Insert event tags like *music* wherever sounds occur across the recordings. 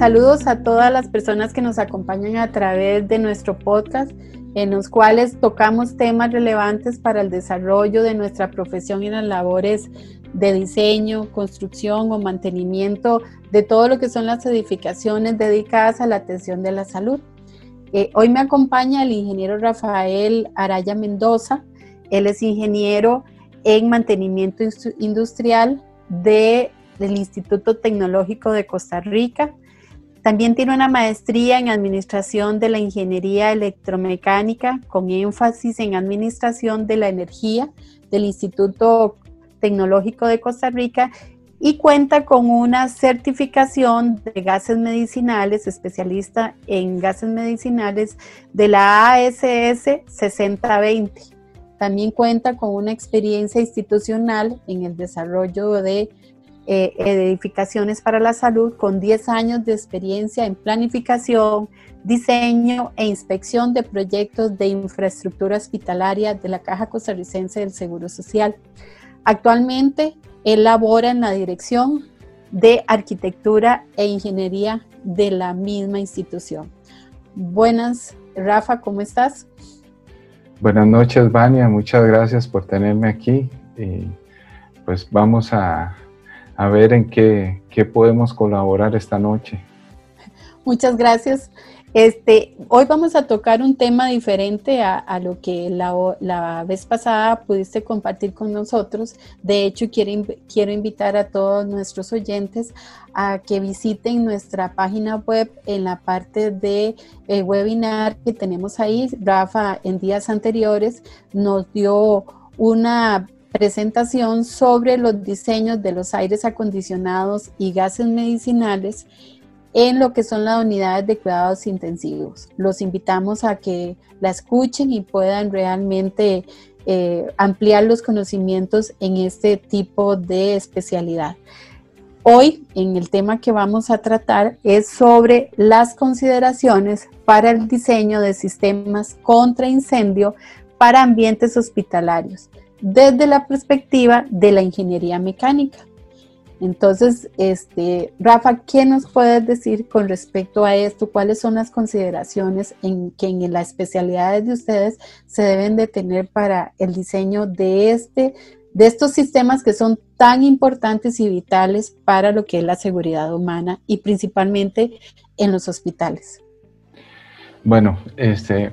saludos a todas las personas que nos acompañan a través de nuestro podcast, en los cuales tocamos temas relevantes para el desarrollo de nuestra profesión en las labores de diseño, construcción o mantenimiento de todo lo que son las edificaciones dedicadas a la atención de la salud. Eh, hoy me acompaña el ingeniero Rafael Araya Mendoza. Él es ingeniero en mantenimiento industrial de, del Instituto Tecnológico de Costa Rica. También tiene una maestría en Administración de la Ingeniería Electromecánica con énfasis en Administración de la Energía del Instituto Tecnológico de Costa Rica y cuenta con una certificación de gases medicinales, especialista en gases medicinales de la ASS 6020. También cuenta con una experiencia institucional en el desarrollo de eh, edificaciones para la salud con 10 años de experiencia en planificación, diseño e inspección de proyectos de infraestructura hospitalaria de la Caja Costarricense del Seguro Social. Actualmente él labora en la dirección de arquitectura e ingeniería de la misma institución. Buenas, Rafa, ¿cómo estás? Buenas noches, Vania. Muchas gracias por tenerme aquí. Pues vamos a, ver en qué, qué podemos colaborar esta noche. Muchas gracias. Este, hoy vamos a tocar un tema diferente a, lo que la, vez pasada pudiste compartir con nosotros. De hecho, quiero, quiero invitar a todos nuestros oyentes a que visiten nuestra página web en la parte de eh, webinar que tenemos ahí. Rafa en días anteriores nos dio una presentación sobre los diseños de los aires acondicionados y gases medicinales en lo que son las unidades de cuidados intensivos. Los invitamos a que la escuchen y puedan realmente eh, ampliar los conocimientos en este tipo de especialidad. Hoy, en el tema que vamos a tratar, es sobre las consideraciones para el diseño de sistemas contra incendio para ambientes hospitalarios, desde la perspectiva de la ingeniería mecánica. Entonces, este, Rafa, ¿qué nos puedes decir con respecto a esto? ¿Cuáles son las consideraciones en que en las especialidades de ustedes se deben de tener para el diseño de este, de estos sistemas que son tan importantes y vitales para lo que es la seguridad humana y principalmente en los hospitales? Bueno, este,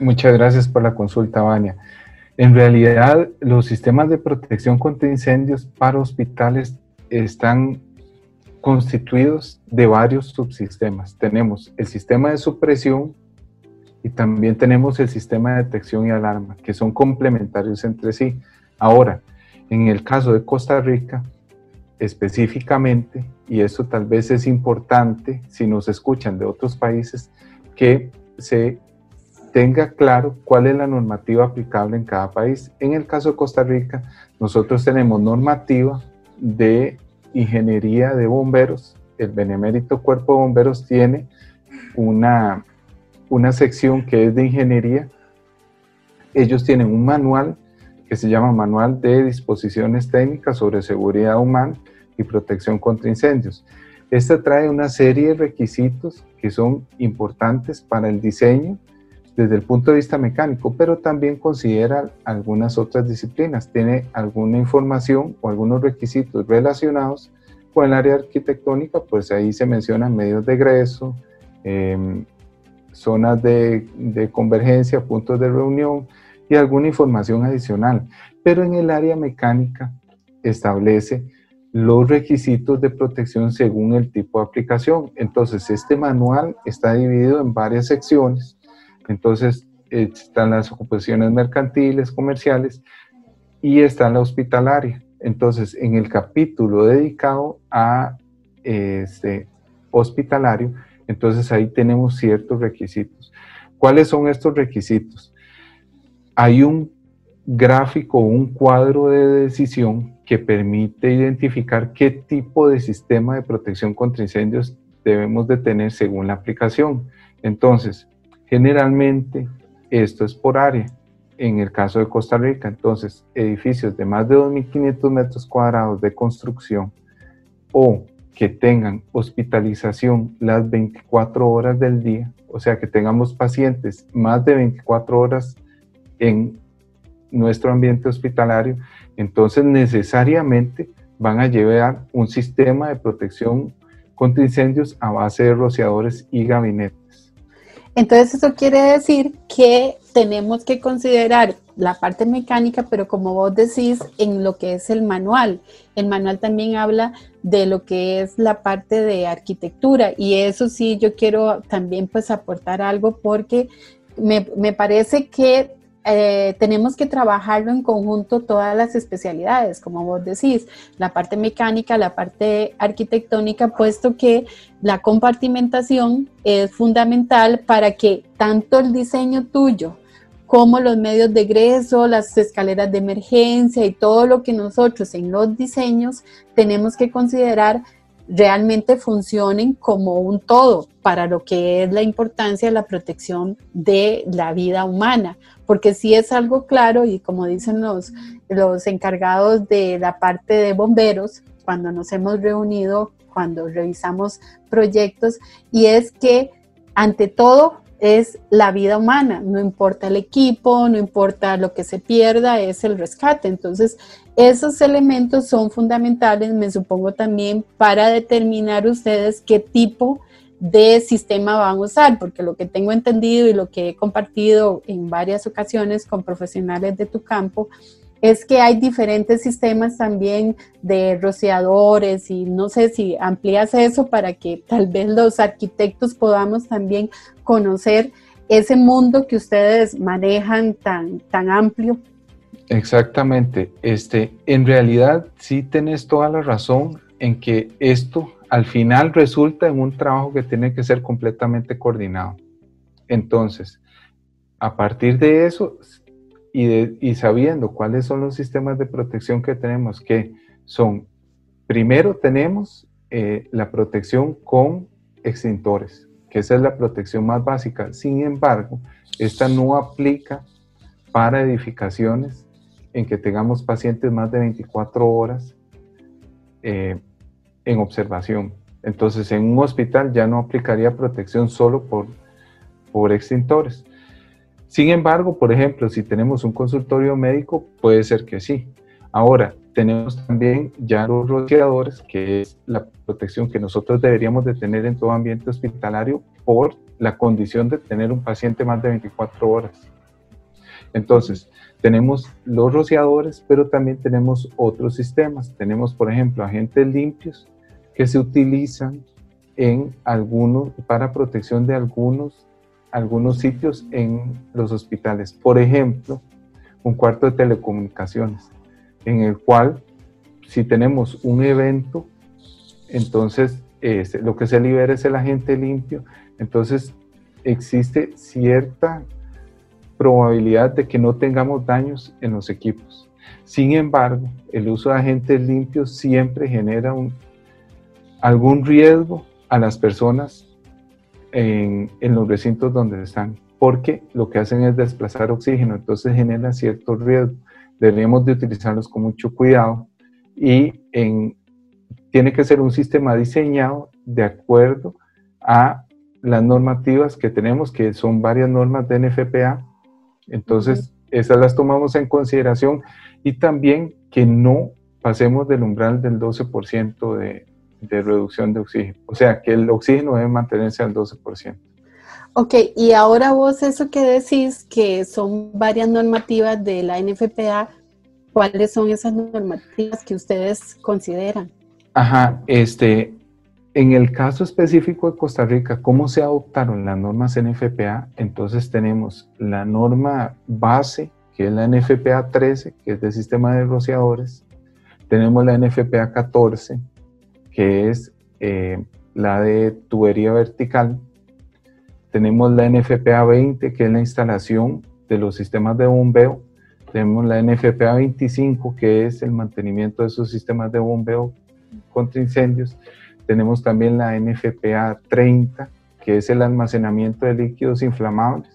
muchas gracias por la consulta, Vania. En realidad, los sistemas de protección contra incendios para hospitales están constituidos de varios subsistemas. Tenemos el sistema de supresión y también tenemos el sistema de detección y alarma, que son complementarios entre sí. Ahora, en el caso de Costa Rica, específicamente, y eso tal vez es importante si nos escuchan de otros países, que se tenga claro cuál es la normativa aplicable en cada país. En el caso de Costa Rica, nosotros tenemos normativa de ingeniería de bomberos. El Benemérito Cuerpo de Bomberos tiene una, una sección que es de ingeniería. Ellos tienen un manual que se llama Manual de Disposiciones Técnicas sobre Seguridad Humana y Protección contra Incendios. Esta trae una serie de requisitos que son importantes para el diseño desde el punto de vista mecánico, pero también considera algunas otras disciplinas. Tiene alguna información o algunos requisitos relacionados con el área arquitectónica, pues ahí se mencionan medios de egreso, em, zonas de, de convergencia, puntos de reunión y alguna información adicional. Pero en el área mecánica establece los requisitos de protección según el tipo de aplicación. Entonces, este manual está dividido en varias secciones entonces están las ocupaciones mercantiles, comerciales y está la hospitalaria. Entonces, en el capítulo dedicado a este hospitalario, entonces ahí tenemos ciertos requisitos. ¿Cuáles son estos requisitos? Hay un gráfico, un cuadro de decisión que permite identificar qué tipo de sistema de protección contra incendios debemos de tener según la aplicación. Entonces, Generalmente esto es por área. En el caso de Costa Rica, entonces, edificios de más de 2.500 metros cuadrados de construcción o que tengan hospitalización las 24 horas del día, o sea, que tengamos pacientes más de 24 horas en nuestro ambiente hospitalario, entonces necesariamente van a llevar un sistema de protección contra incendios a base de rociadores y gabinetes. Entonces eso quiere decir que tenemos que considerar la parte mecánica, pero como vos decís, en lo que es el manual. El manual también habla de lo que es la parte de arquitectura y eso sí, yo quiero también pues aportar algo porque me, me parece que eh, tenemos que trabajarlo en conjunto todas las especialidades, como vos decís, la parte mecánica, la parte arquitectónica, puesto que la compartimentación es fundamental para que tanto el diseño tuyo como los medios de egreso, las escaleras de emergencia y todo lo que nosotros en los diseños tenemos que considerar realmente funcionen como un todo para lo que es la importancia de la protección de la vida humana, porque si es algo claro y como dicen los, los encargados de la parte de bomberos, cuando nos hemos reunido, cuando revisamos proyectos, y es que ante todo es la vida humana, no importa el equipo, no importa lo que se pierda, es el rescate. Entonces, esos elementos son fundamentales, me supongo también, para determinar ustedes qué tipo de sistema van a usar, porque lo que tengo entendido y lo que he compartido en varias ocasiones con profesionales de tu campo es que hay diferentes sistemas también de rociadores y no sé si amplías eso para que tal vez los arquitectos podamos también conocer ese mundo que ustedes manejan tan, tan amplio. Exactamente. Este, en realidad sí tenés toda la razón en que esto al final resulta en un trabajo que tiene que ser completamente coordinado. Entonces, a partir de eso y, sabiendo cuáles son los sistemas de protección que tenemos, que son, primero tenemos eh, la protección con extintores, que esa es la protección más básica. Sin embargo, esta no aplica para edificaciones en que tengamos pacientes más de 24 horas eh, en observación. Entonces, en un hospital ya no aplicaría protección solo por, por extintores. Sin embargo, por ejemplo, si tenemos un consultorio médico, puede ser que sí. Ahora, tenemos también ya los rociadores, que es la protección que nosotros deberíamos de tener en todo ambiente hospitalario por la condición de tener un paciente más de 24 horas. Entonces, tenemos los rociadores, pero también tenemos otros sistemas. Tenemos, por ejemplo, agentes limpios que se utilizan en algunos, para protección de algunos algunos sitios en los hospitales. Por ejemplo, un cuarto de telecomunicaciones, en el cual si tenemos un evento, entonces este, lo que se libera es el agente limpio, entonces existe cierta probabilidad de que no tengamos daños en los equipos. Sin embargo, el uso de agentes limpios siempre genera un, algún riesgo a las personas en, los recintos donde están, porque lo que hacen es desplazar oxígeno, entonces genera cierto riesgo. Deberíamos de utilizarlos con mucho cuidado y en, tiene que ser un sistema diseñado de acuerdo a las normativas que tenemos, que son varias normas de NFPA. Entonces, esas las tomamos en consideración y también que no pasemos del umbral del 12% de, de reducción de oxígeno. O sea, que el oxígeno debe mantenerse al 12%. Ok, y ahora vos eso que decís, que son varias normativas de la NFPA, ¿cuáles son esas normativas que ustedes consideran? Ajá, este, en el caso específico de Costa Rica, ¿cómo se adoptaron las normas NFPA? Entonces tenemos la norma base, que es la NFPA 13, que es del sistema de rociadores. Tenemos la NFPA 14, que es eh, la de tubería vertical. Tenemos la NFPA 20, que es la instalación de los sistemas de bombeo. Tenemos la NFPA 25, que es el mantenimiento de esos sistemas de bombeo contra incendios. Tenemos también la NFPA 30, que es el almacenamiento de líquidos inflamables.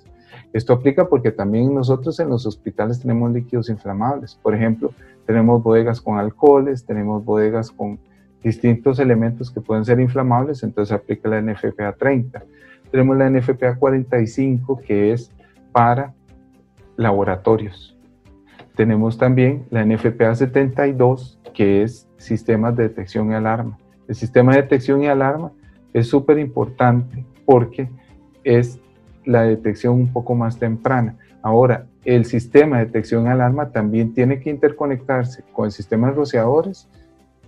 Esto aplica porque también nosotros en los hospitales tenemos líquidos inflamables. Por ejemplo, tenemos bodegas con alcoholes, tenemos bodegas con distintos elementos que pueden ser inflamables, entonces aplica la NFPA 30. Tenemos la NFPA 45 que es para laboratorios. Tenemos también la NFPA 72 que es sistemas de detección y alarma. El sistema de detección y alarma es súper importante porque es la detección un poco más temprana. Ahora, el sistema de detección y alarma también tiene que interconectarse con el sistema de rociadores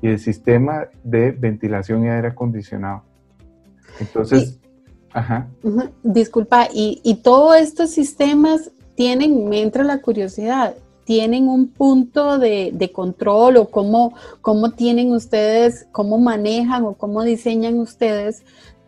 y el sistema de ventilación y aire acondicionado. Entonces, ajá. Disculpa, y, y todos estos sistemas tienen, me entra la curiosidad, tienen un punto de, control o cómo, cómo, tienen ustedes, cómo manejan o cómo diseñan ustedes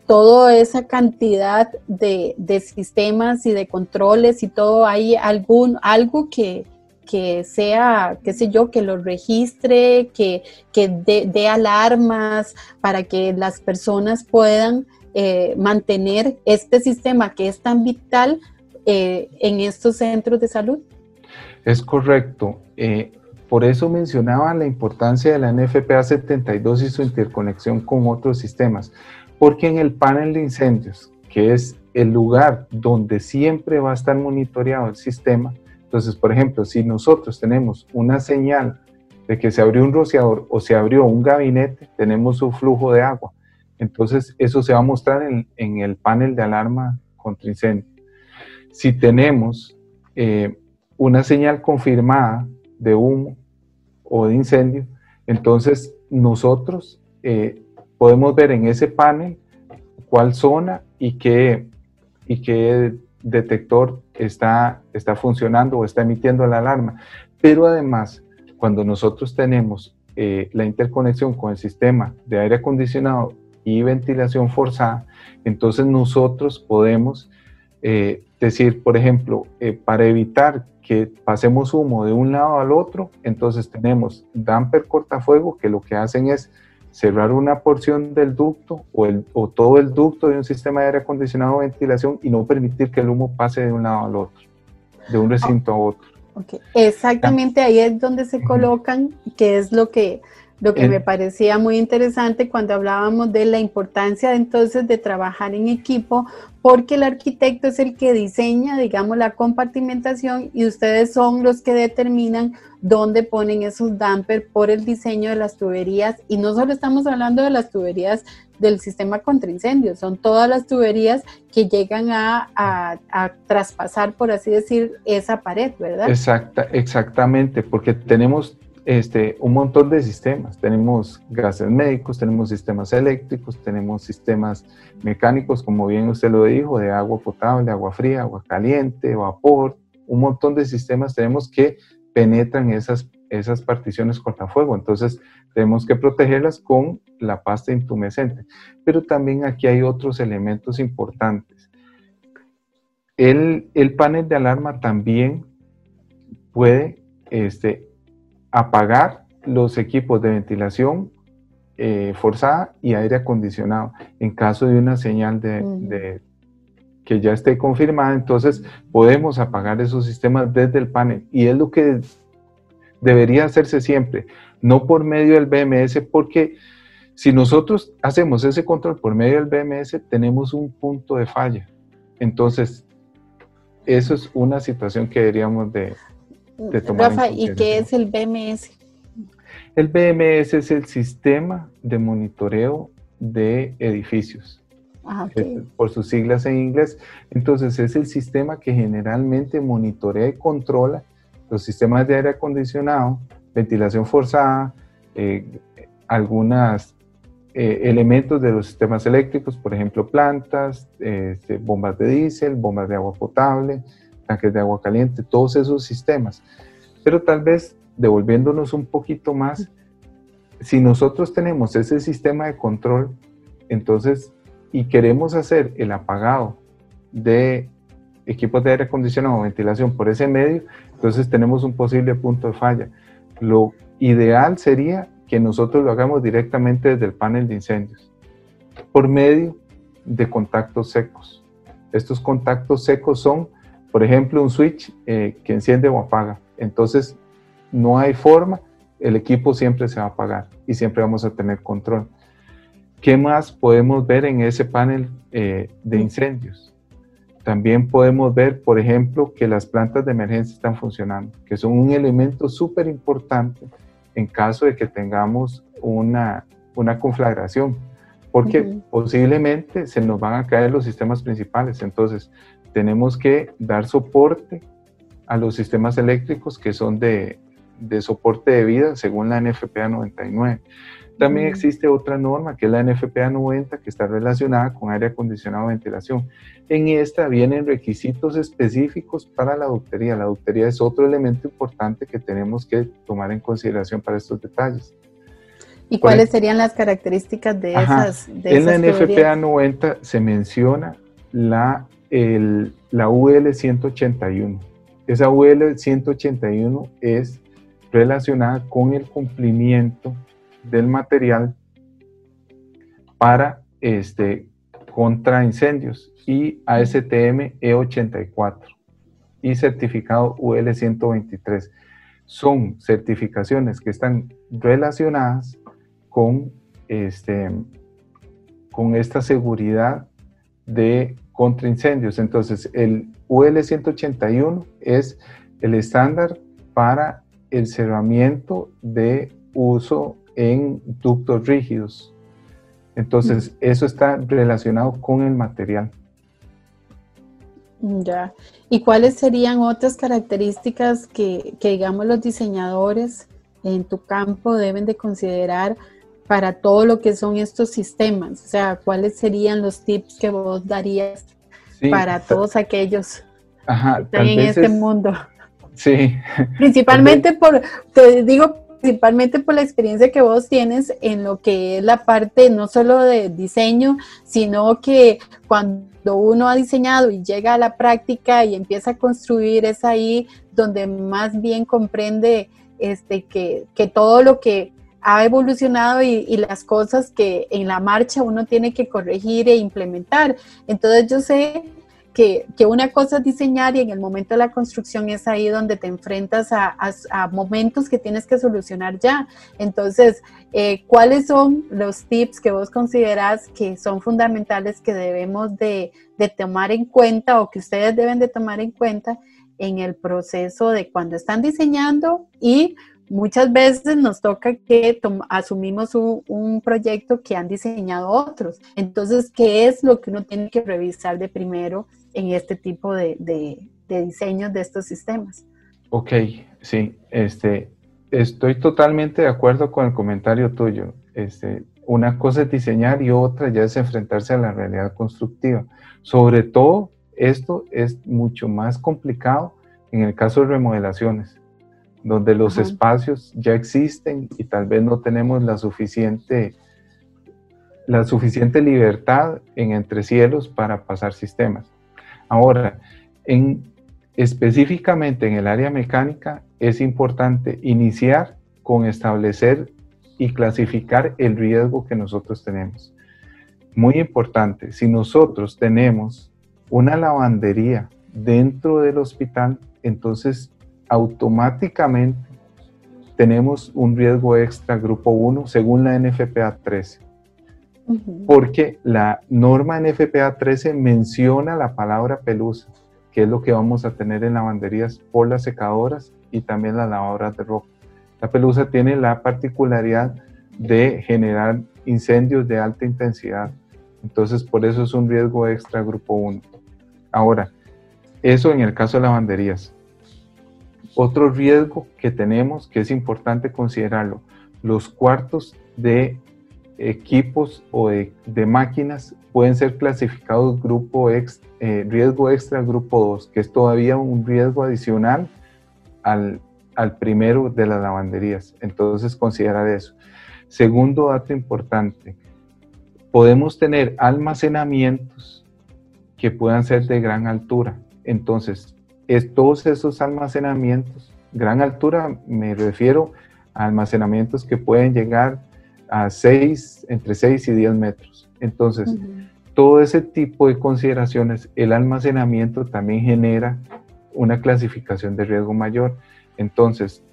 toda esa cantidad de, sistemas y de controles y todo, ¿hay algún, algo que, que sea, qué sé yo, que lo registre, que, que dé alarmas para que las personas puedan eh, mantener este sistema que es tan vital eh, en estos centros de salud? Es correcto. Eh, por eso mencionaba la importancia de la NFPA 72 y su interconexión con otros sistemas porque en el panel de incendios, que es el lugar donde siempre va a estar monitoreado el sistema, entonces, por ejemplo, si nosotros tenemos una señal de que se abrió un rociador o se abrió un gabinete, tenemos un flujo de agua. Entonces, eso se va a mostrar en, el panel de alarma contra incendio. Si tenemos eh, una señal confirmada de humo o de incendio, entonces nosotros eh, podemos ver en ese panel cuál zona y qué, y qué detector está, está funcionando o está emitiendo la alarma. Pero además, cuando nosotros tenemos eh, la interconexión con el sistema de aire acondicionado y ventilación forzada, entonces nosotros podemos eh, decir, por ejemplo, eh, para evitar que pasemos humo de un lado al otro, entonces tenemos damper cortafuego que lo que hacen es cerrar una porción del ducto o, el, o todo el ducto de un sistema de aire acondicionado o ventilación y no permitir que el humo pase de un lado al otro, de un recinto a otro. Exactamente ahí es donde se colocan, que es lo que lo que me parecía muy interesante cuando hablábamos de la importancia entonces de trabajar en equipo, porque el arquitecto es el que diseña, digamos, la compartimentación y ustedes son los que determinan dónde ponen esos dampers por el diseño de las tuberías. Y no solo estamos hablando de las tuberías del sistema contra incendios, son todas las tuberías que llegan a, a, traspasar, por así decir, esa pared, ¿verdad? Exacta, exactamente, porque tenemos este, un montón de sistemas. Tenemos gases médicos, tenemos sistemas eléctricos, tenemos sistemas mecánicos, como bien usted lo dijo, de agua potable, agua fría, agua caliente, vapor, un montón de sistemas tenemos que penetran esas, esas particiones cortafuego. Entonces, tenemos que protegerlas con la pasta intumescente. Pero también aquí hay otros elementos importantes. El, el panel de alarma también puede este, apagar los equipos de ventilación eh, forzada y aire acondicionado. En caso de una señal de, que ya esté confirmada, entonces podemos apagar esos sistemas desde el panel. Y es lo que debería hacerse siempre, no por medio del BMS, porque si nosotros hacemos ese control por medio del BMS, tenemos un punto de falla. Entonces, eso es una situación que deberíamos de, Rafa, ¿y qué es el BMS? El BMS es el sistema de monitoreo de edificios. Ah, por sus siglas en inglés. Entonces es el sistema que generalmente monitorea y controla los sistemas de aire acondicionado, ventilación forzada, eh, algunos eh, elementos de los sistemas eléctricos, por ejemplo, plantas, este, bombas de diésel, bombas de agua potable, tanques de agua caliente, todos esos sistemas. Pero tal vez devolviéndonos un poquito más, si nosotros tenemos ese sistema de control, entonces, y queremos hacer el apagado de equipos de aire acondicionado o ventilación por ese medio, entonces tenemos un posible punto de falla. Lo ideal sería que nosotros lo hagamos directamente desde el panel de incendios, por medio de contactos secos. Estos contactos secos son por ejemplo, un switch eh, que enciende o apaga. Entonces, no hay forma el equipo siempre se va a apagar y siempre vamos a tener control. ¿Qué más podemos ver en ese panel eh, de incendios? También podemos ver, por ejemplo, que las plantas de emergencia están funcionando, que son un elemento súper importante en caso de que tengamos una, una conflagración, porque posiblemente se nos van a caer los sistemas principales. Entonces, tenemos que dar soporte a los sistemas eléctricos que son de, de soporte de vida según la NFPA 99. También existe otra norma que es la NFPA 90 que está relacionada con aire acondicionado ventilación. En esta vienen requisitos específicos para la ductería. La ductería es otro elemento importante que tenemos que tomar en consideración para estos detalles. ¿Y cuáles serían las características de esas? De en la NFPA 90 se menciona la, el, la UL 181. Esa UL 181 es relacionada con el cumplimiento del material para este, contra incendios y ASTM E84 y certificado UL 123. Son certificaciones que están relacionadas con, este, con esta seguridad de contra incendios. Entonces, el UL 181 es el estándar para el cerramiento de uso en ductos rígidos. Entonces, eso está relacionado con el material. Ya. ¿Y cuáles serían otras características que, que, digamos, los diseñadores en tu campo deben de considerar para todo lo que son estos sistemas? O sea, ¿cuáles serían los tips que vos darías para todos aquellos que están en este mundo? Sí. *laughs* Principalmente por, te digo principalmente por la experiencia que vos tienes en lo que es la parte no solo de diseño, sino que cuando uno ha diseñado y llega a la práctica y empieza a construir, es ahí donde más bien comprende este, que, que todo lo que ha evolucionado y, las cosas que en la marcha uno tiene que corregir e implementar. Entonces yo sé que, una cosa es diseñar y en el momento de la construcción es ahí donde te enfrentas a, momentos que tienes que solucionar ya. Entonces, eh, ¿cuáles son los tips que vos consideras que son fundamentales que debemos de, tomar en cuenta o que ustedes deben de tomar en cuenta en el proceso de cuando están diseñando y muchas veces nos toca que asumimos un, proyecto que han diseñado otros. Entonces, ¿qué es lo que uno tiene que revisar de primero en este tipo de, de, diseños de estos sistemas. Ok, sí, este, estoy totalmente de acuerdo con el comentario tuyo. Este, una cosa es diseñar y otra ya es enfrentarse a la realidad constructiva. Sobre todo, esto es mucho más complicado en el caso de remodelaciones, donde los espacios ya existen y tal vez no tenemos la suficiente, la suficiente libertad en entre cielos para pasar sistemas. Ahora, en, específicamente en el área mecánica es importante iniciar con establecer y clasificar el riesgo que nosotros tenemos. Muy importante, si nosotros tenemos una lavandería dentro del hospital, entonces automáticamente tenemos un riesgo extra grupo 1 según la NFPA 13 porque la norma NFPA 13 menciona la palabra pelusa, que es lo que vamos a tener en lavanderías por las secadoras y también las lavadoras de ropa. La pelusa tiene la particularidad de generar incendios de alta intensidad. Entonces, por eso es un riesgo extra grupo 1. Ahora, eso en el caso de lavanderías. Otro riesgo que tenemos que es importante considerarlo, los cuartos de equipos o de, máquinas pueden ser clasificados grupo ex, eh, riesgo extra grupo 2, que es todavía un riesgo adicional al, al primero de las lavanderías. Entonces, considerar eso. Segundo dato importante, podemos tener almacenamientos que puedan ser de gran altura. Entonces, es, todos esos almacenamientos, gran altura me refiero a almacenamientos que pueden llegar a 6, entre 6 y 10 metros. Entonces, todo ese tipo de consideraciones, el almacenamiento también genera una clasificación de riesgo mayor. Entonces,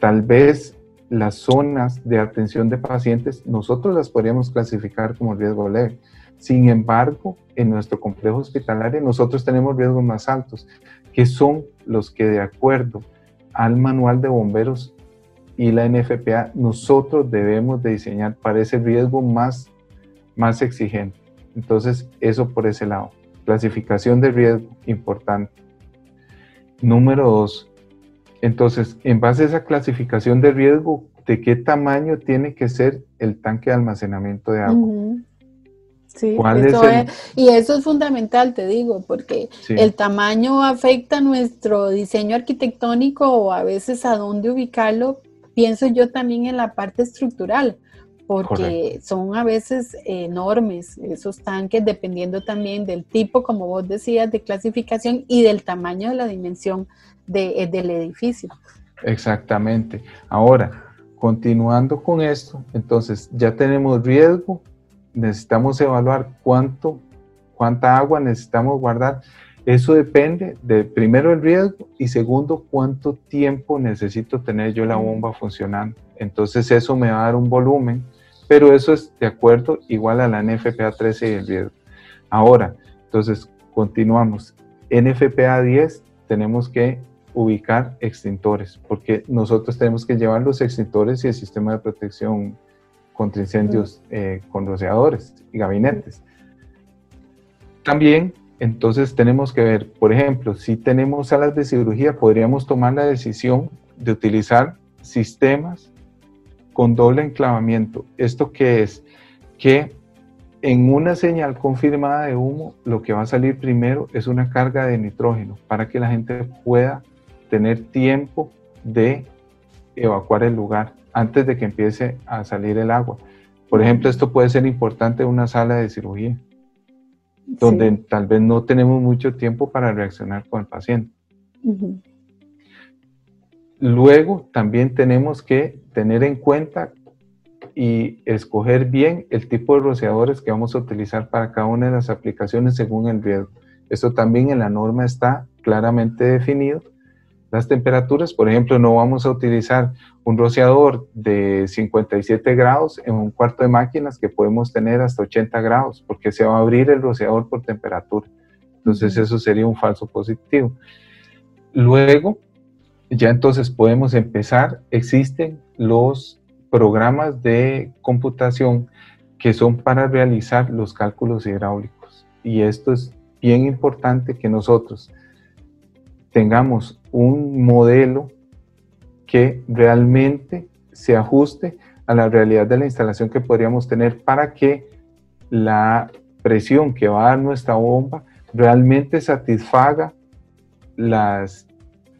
tal vez las zonas de atención de pacientes, nosotros las podríamos clasificar como riesgo leve. Sin embargo, en nuestro complejo hospitalario nosotros tenemos riesgos más altos, que son los que de acuerdo al manual de bomberos y la NFPA, nosotros debemos de diseñar para ese riesgo más, más exigente. Entonces, eso por ese lado. Clasificación de riesgo, importante. Número dos, entonces, en base a esa clasificación de riesgo, ¿de qué tamaño tiene que ser el tanque de almacenamiento de agua? Sí, eso es, y eso es fundamental, te digo, porque el tamaño afecta nuestro diseño arquitectónico o a veces a dónde ubicarlo. Pienso yo también en la parte estructural, porque son a veces enormes esos tanques, dependiendo también del tipo, como vos decías, de clasificación y del tamaño de la dimensión de, del edificio. Exactamente. Ahora, continuando con esto, entonces ya tenemos riesgo, necesitamos evaluar cuánto, cuánta agua necesitamos guardar. Eso depende de primero el riesgo y segundo cuánto tiempo necesito tener yo la bomba funcionando. Entonces eso me va a dar un volumen, pero eso es de acuerdo igual a la NFPA 13 y el riesgo. Ahora, entonces continuamos. NFPA 10 tenemos que ubicar extintores, porque nosotros tenemos que llevar los extintores y el sistema de protección contra incendios eh, con rociadores y gabinetes. También, entonces, tenemos que ver, por ejemplo, si tenemos salas de cirugía, podríamos tomar la decisión de utilizar sistemas con doble enclavamiento. ¿Esto qué es? Que en una señal confirmada de humo, lo que va a salir primero es una carga de nitrógeno para que la gente pueda tener tiempo de evacuar el lugar antes de que empiece a salir el agua. Por ejemplo, esto puede ser importante en una sala de cirugía, donde tal vez no tenemos mucho tiempo para reaccionar con el paciente. Luego, también tenemos que tener en cuenta y escoger bien el tipo de rociadores que vamos a utilizar para cada una de las aplicaciones según el riesgo. Esto también en la norma está claramente definido las temperaturas. Por ejemplo, no vamos a utilizar un rociador de 57 grados en un cuarto de máquinas que podemos tener hasta 80 grados, porque se va a abrir el rociador por temperatura. Entonces eso sería un falso positivo. Luego, ya entonces podemos empezar. Existen los programas de computación que son para realizar los cálculos hidráulicos. Y esto es bien importante que nosotros tengamos un modelo que realmente se ajuste a la realidad de la instalación que podríamos tener para que la presión que va a dar nuestra bomba realmente satisfaga las,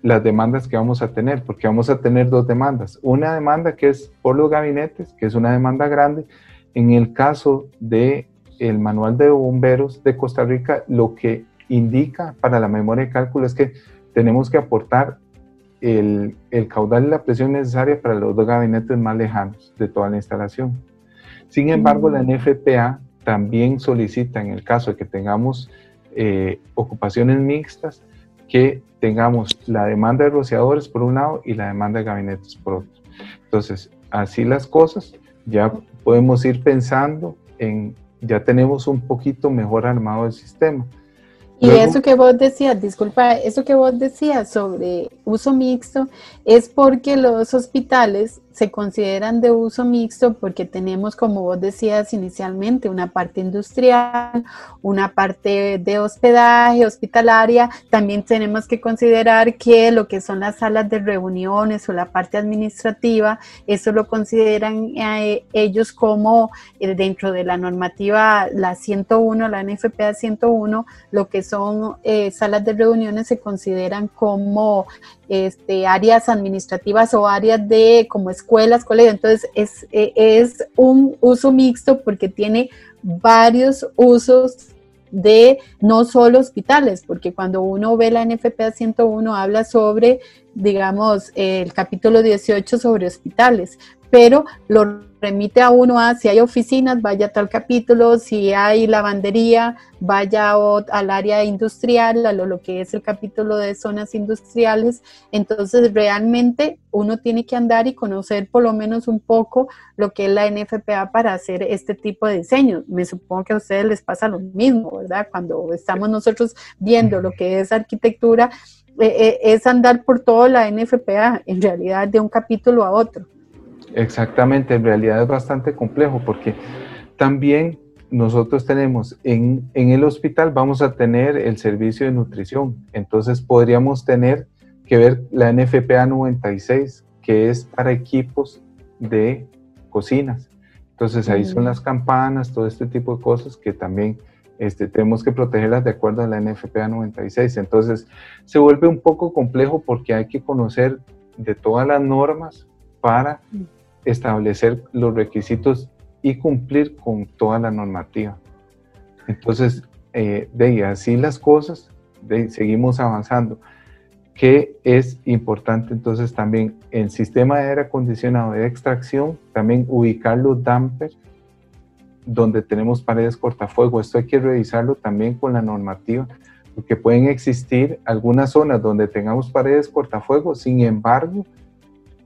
las demandas que vamos a tener, porque vamos a tener dos demandas. Una demanda que es por los gabinetes, que es una demanda grande. En el caso de el manual de bomberos de Costa Rica, lo que indica para la memoria de cálculo es que tenemos que aportar el, caudal y la presión necesaria para los dos gabinetes más lejanos de toda la instalación. Sin embargo, la NFPA también solicita, en el caso de que tengamos eh, ocupaciones mixtas, que tengamos la demanda de rociadores por un lado y la demanda de gabinetes por otro. Entonces, así las cosas, ya podemos ir pensando en, ya tenemos un poquito mejor armado el sistema. Y eso que vos decías, disculpa, eso que vos decías sobre uso mixto es porque los hospitales se consideran de uso mixto porque tenemos, como vos decías inicialmente, una parte industrial, una parte de hospedaje, hospitalaria. También tenemos que considerar que lo que son las salas de reuniones o la parte administrativa, eso lo consideran eh, ellos como eh, dentro de la normativa, la 101, la NFPA 101, lo que son eh, salas de reuniones se consideran como este, áreas administrativas o áreas de como escuelas, colegios. Entonces es, e, es un uso mixto porque tiene varios usos de no solo hospitales, porque cuando uno ve la NFPA 101 habla sobre, digamos, el capítulo 18 sobre hospitales, pero lo remite a uno a si hay oficinas, vaya a tal capítulo, si hay lavandería, vaya al área industrial, a lo, que es el capítulo de zonas industriales. Entonces, realmente uno tiene que andar y conocer por lo menos un poco lo que es la NFPA para hacer este tipo de diseño. Me supongo que a ustedes les pasa lo mismo, ¿verdad? Cuando estamos nosotros viendo lo que es arquitectura, eh, eh, es andar por toda la NFPA, en realidad, de un capítulo a otro. Exactamente, en realidad es bastante complejo porque también nosotros tenemos en, el hospital, vamos a tener el servicio de nutrición, entonces podríamos tener que ver la NFPA 96, que es para equipos de cocinas. Entonces ahí son las campanas, todo este tipo de cosas que también este, tenemos que protegerlas de acuerdo a la NFPA 96. Entonces se vuelve un poco complejo porque hay que conocer de todas las normas para establecer los requisitos y cumplir con toda la normativa. Entonces, eh, de así las cosas, de, seguimos avanzando. ¿Qué es importante entonces también el sistema de aire acondicionado de extracción, también ubicar los dampers donde tenemos paredes cortafuego. Esto hay que revisarlo también con la normativa, porque pueden existir algunas zonas donde tengamos paredes cortafuego, sin embargo,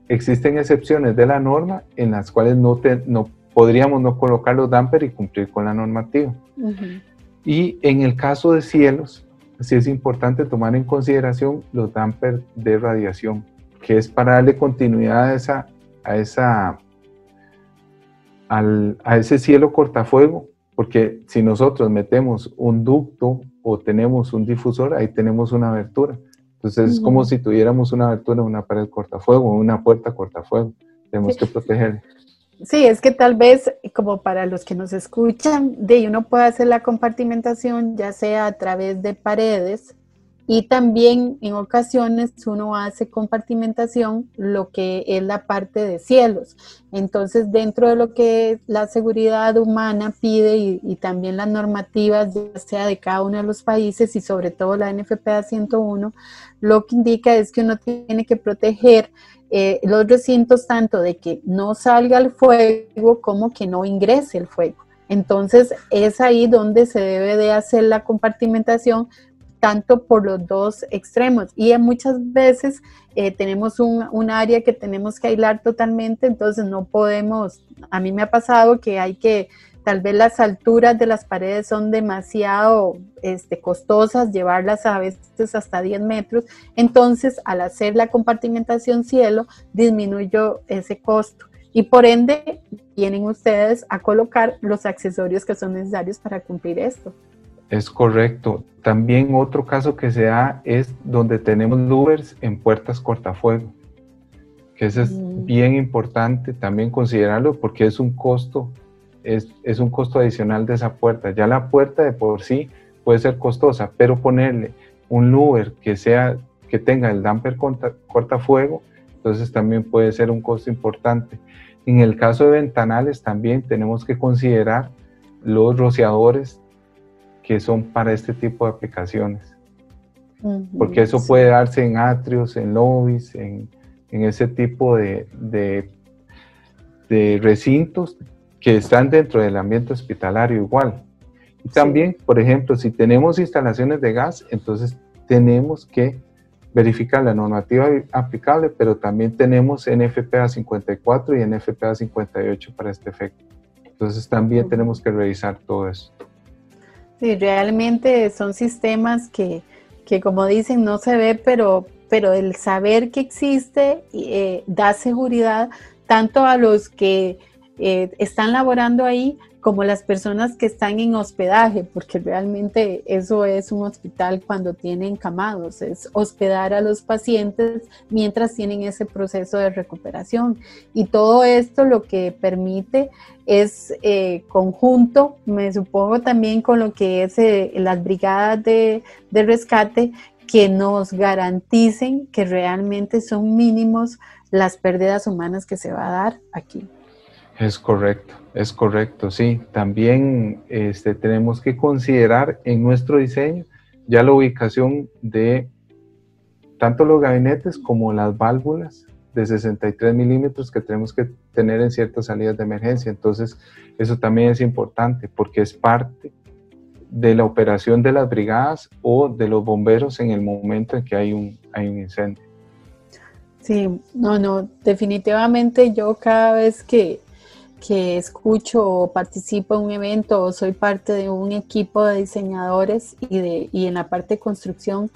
existen excepciones de la norma en las cuales no, no podríamos no colocar los dampers y cumplir con la normativa. Y en el caso de cielos, sí es importante tomar en consideración los dampers de radiación, que es para darle continuidad a esa, a esa a ese cielo cortafuego, porque si nosotros metemos un ducto o tenemos un difusor, ahí tenemos una abertura. Entonces es como si tuviéramos una abertura una pared cortafuego, una puerta cortafuego. Tenemos que proteger. Sí, es que tal vez, como para los que nos escuchan, de uno puede hacer la compartimentación ya sea a través de paredes y también en ocasiones uno hace compartimentación lo que es la parte de cielos. Entonces, dentro de lo que la seguridad humana pide y, también las normativas, ya sea de cada uno de los países y sobre todo la NFPA 101, lo que indica es que uno tiene que proteger eh, los recintos tanto de que no salga el fuego como que no ingrese el fuego. Entonces es ahí donde se debe de hacer la compartimentación tanto por los dos extremos. Y muchas veces eh, tenemos un, área que tenemos que aislar totalmente, entonces no podemos, a mí me ha pasado que hay que, tal vez las alturas de las paredes son demasiado este, costosas, llevarlas a veces hasta 10 metros, entonces al hacer la compartimentación cielo, disminuyo ese costo. Y por ende, tienen ustedes a colocar los accesorios que son necesarios para cumplir esto. Es correcto. También otro caso que se da es donde tenemos louvers en puertas cortafuego, que eso es mm. bien importante también considerarlo porque es un costo, es, un costo adicional de esa puerta. Ya la puerta de por sí puede ser costosa, pero ponerle un louver que sea que tenga el damper cortafuego, entonces también puede ser un costo importante. En el caso de ventanales también tenemos que considerar los rociadores que son para este tipo de aplicaciones. Porque eso puede darse en atrios, en lobbies, en, ese tipo de, de, recintos que están dentro del ambiente hospitalario igual. Y también, por ejemplo, si tenemos instalaciones de gas, entonces tenemos que verificar la normativa aplicable, pero también tenemos NFPA 54 y NFPA 58 para este efecto. Entonces también tenemos que revisar todo eso. Sí, realmente son sistemas que, como dicen, no se ve, pero, pero el saber que existe eh, da seguridad tanto a los que eh, están laborando ahí como las personas que están en hospedaje, porque realmente eso es un hospital cuando tienen camados, es hospedar a los pacientes mientras tienen ese proceso de recuperación. Y todo esto lo que permite es eh, conjunto, me supongo también con lo que es eh, las brigadas de, de rescate, que nos garanticen que realmente son mínimos las pérdidas humanas que se va a dar aquí. Es correcto, es correcto, sí. También este, tenemos que considerar en nuestro diseño ya la ubicación de tanto los gabinetes como las válvulas de 63 milímetros que tenemos que tener en ciertas salidas de emergencia. Entonces, eso también es importante porque es parte de la operación de las brigadas o de los bomberos en el momento en que hay un, hay un incendio. Sí, no, no, definitivamente yo cada vez que, que escucho o participo en un evento o soy parte de un equipo de diseñadores y, de, y en la parte de construcción,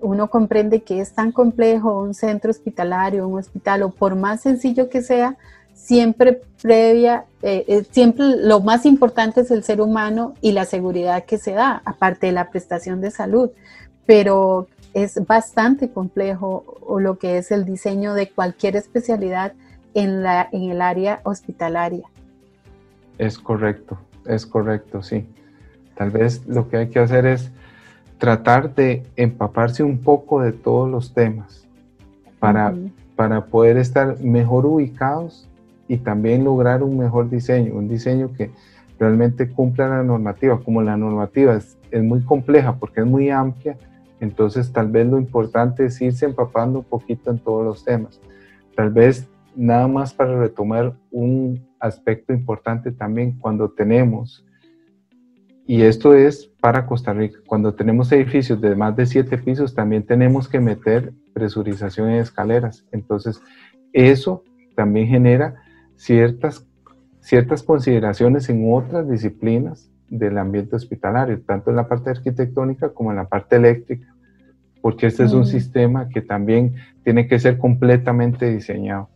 uno comprende que es tan complejo un centro hospitalario, un hospital, o por más sencillo que sea, siempre previa, eh, eh, siempre lo más importante es el ser humano y la seguridad que se da, aparte de la prestación de salud. Pero es bastante complejo lo que es el diseño de cualquier especialidad en, la, en el área hospitalaria. Es correcto, es correcto, sí. Tal vez lo que hay que hacer es tratar de empaparse un poco de todos los temas para, para poder estar mejor ubicados y también lograr un mejor diseño, un diseño que realmente cumpla la normativa. Como la normativa es, es muy compleja porque es muy amplia, entonces tal vez lo importante es irse empapando un poquito en todos los temas. Tal vez nada más para retomar un aspecto importante también cuando tenemos y esto es para Costa Rica. Cuando tenemos edificios de más de siete pisos, también tenemos que meter presurización en escaleras. Entonces, eso también genera ciertas, ciertas consideraciones en otras disciplinas del ambiente hospitalario, tanto en la parte arquitectónica como en la parte eléctrica, porque este es un mm. sistema que también tiene que ser completamente diseñado.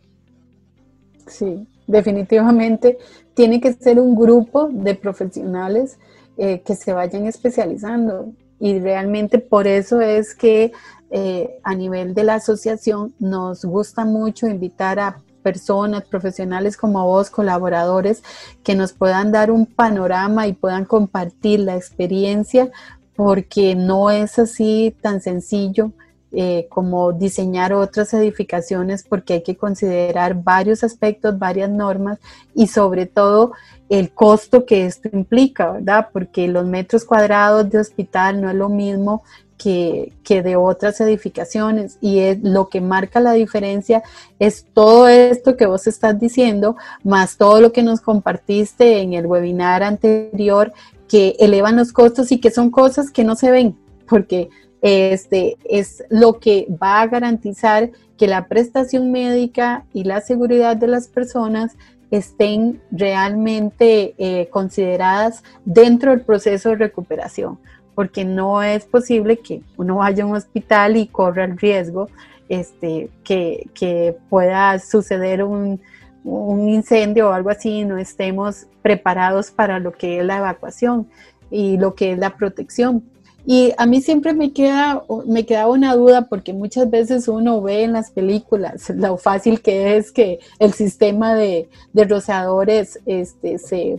Sí, definitivamente tiene que ser un grupo de profesionales eh, que se vayan especializando. Y realmente por eso es que eh, a nivel de la asociación nos gusta mucho invitar a personas, profesionales como vos, colaboradores, que nos puedan dar un panorama y puedan compartir la experiencia, porque no es así tan sencillo eh, como diseñar otras edificaciones, porque hay que considerar varios aspectos, varias normas y sobre todo el costo que esto implica, ¿verdad? Porque los metros cuadrados de hospital no es lo mismo que, de otras edificaciones y es, lo que marca la diferencia es todo esto que vos estás diciendo, más todo lo que nos compartiste en el webinar anterior, que elevan los costos y que son cosas que no se ven, porque este es lo que va a garantizar que la prestación médica y la seguridad de las personas estén realmente eh, consideradas dentro del proceso de recuperación, porque no es posible que uno vaya a un hospital y corra el riesgo este, que, pueda suceder un, un incendio o algo así y no estemos preparados para lo que es la evacuación y lo que es la protección. Y a mí siempre me queda, me queda una duda porque muchas veces uno ve en las películas *laughs* lo fácil que es que el sistema de, de rociadores este, se,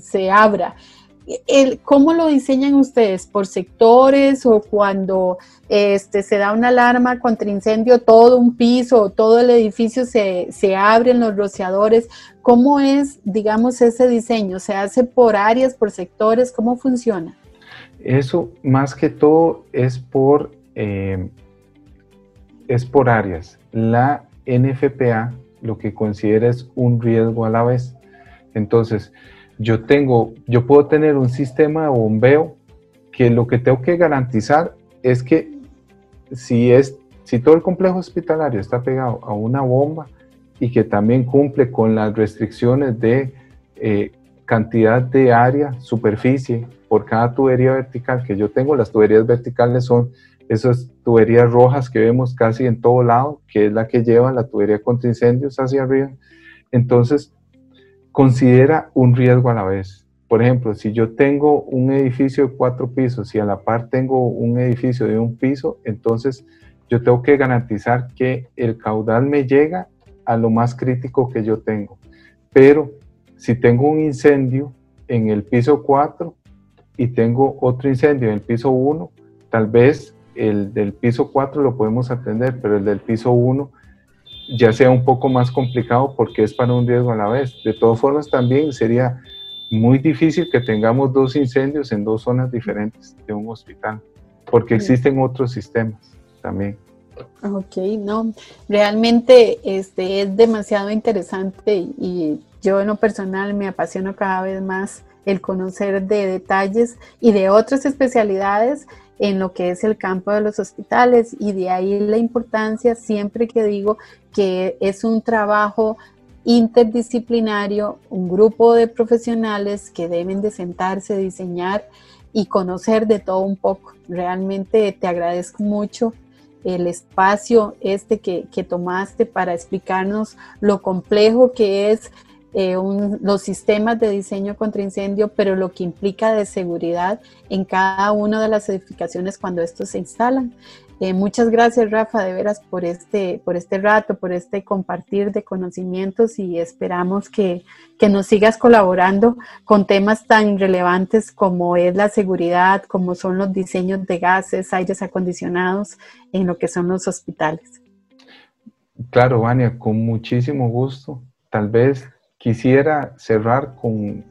se abra. ¿Cómo lo diseñan ustedes? ¿Por sectores o cuando este, se da una alarma contra incendio, todo un piso o todo el edificio se, se abren los rociadores? ¿Cómo es, digamos, ese diseño? ¿Se hace por áreas, por sectores? ¿Cómo funciona? Eso más que todo es por, eh, es por áreas. La NFPA lo que considera es un riesgo a la vez. Entonces, yo tengo, yo puedo tener un sistema de bombeo que lo que tengo que garantizar es que si es, si todo el complejo hospitalario está pegado a una bomba y que también cumple con las restricciones de eh, cantidad de área, superficie por cada tubería vertical que yo tengo. Las tuberías verticales son esas tuberías rojas que vemos casi en todo lado, que es la que lleva la tubería contra incendios hacia arriba. Entonces, considera un riesgo a la vez. Por ejemplo, si yo tengo un edificio de cuatro pisos y a la par tengo un edificio de un piso, entonces yo tengo que garantizar que el caudal me llega a lo más crítico que yo tengo. Pero si tengo un incendio en el piso 4 y tengo otro incendio en el piso 1, tal vez el del piso 4 lo podemos atender, pero el del piso 1 ya sea un poco más complicado porque es para un riesgo a la vez. De todas formas, también sería muy difícil que tengamos dos incendios en dos zonas diferentes de un hospital, porque existen otros sistemas también. Ok, no, realmente este, es demasiado interesante y yo en lo personal me apasiono cada vez más el conocer de detalles y de otras especialidades en lo que es el campo de los hospitales y de ahí la importancia siempre que digo que es un trabajo interdisciplinario, un grupo de profesionales que deben de sentarse, diseñar y conocer de todo un poco. Realmente te agradezco mucho el espacio este que, que tomaste para explicarnos lo complejo que es eh, los sistemas de diseño contra incendio, pero lo que implica de seguridad en cada una de las edificaciones cuando estos se instalan. Eh, muchas gracias, Rafa, de veras, por este, por este rato, por este compartir de conocimientos y esperamos que, que nos sigas colaborando con temas tan relevantes como es la seguridad, como son los diseños de gases, aires acondicionados en lo que son los hospitales. Claro, Vania, con muchísimo gusto. Tal vez quisiera cerrar con,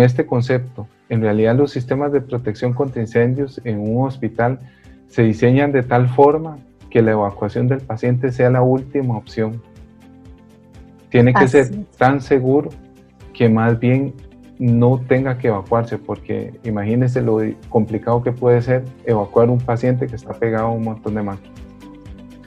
este concepto. En realidad los sistemas de protección contra incendios en un hospital se diseñan de tal forma que la evacuación del paciente sea la última opción. Tiene que ser tan seguro que más bien no tenga que evacuarse, porque imagínese lo complicado que puede ser evacuar un paciente que está pegado a un montón de máquinas.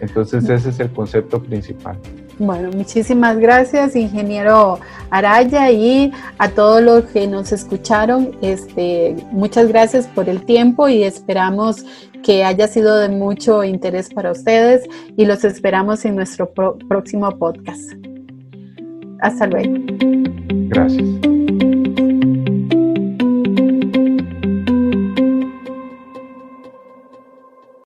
Entonces ese es el concepto principal. Bueno, muchísimas gracias, ingeniero Araya, y a todos los que nos escucharon. Este, muchas gracias por el tiempo y esperamos que haya sido de mucho interés para ustedes y los esperamos en nuestro próximo podcast. Hasta luego. Gracias.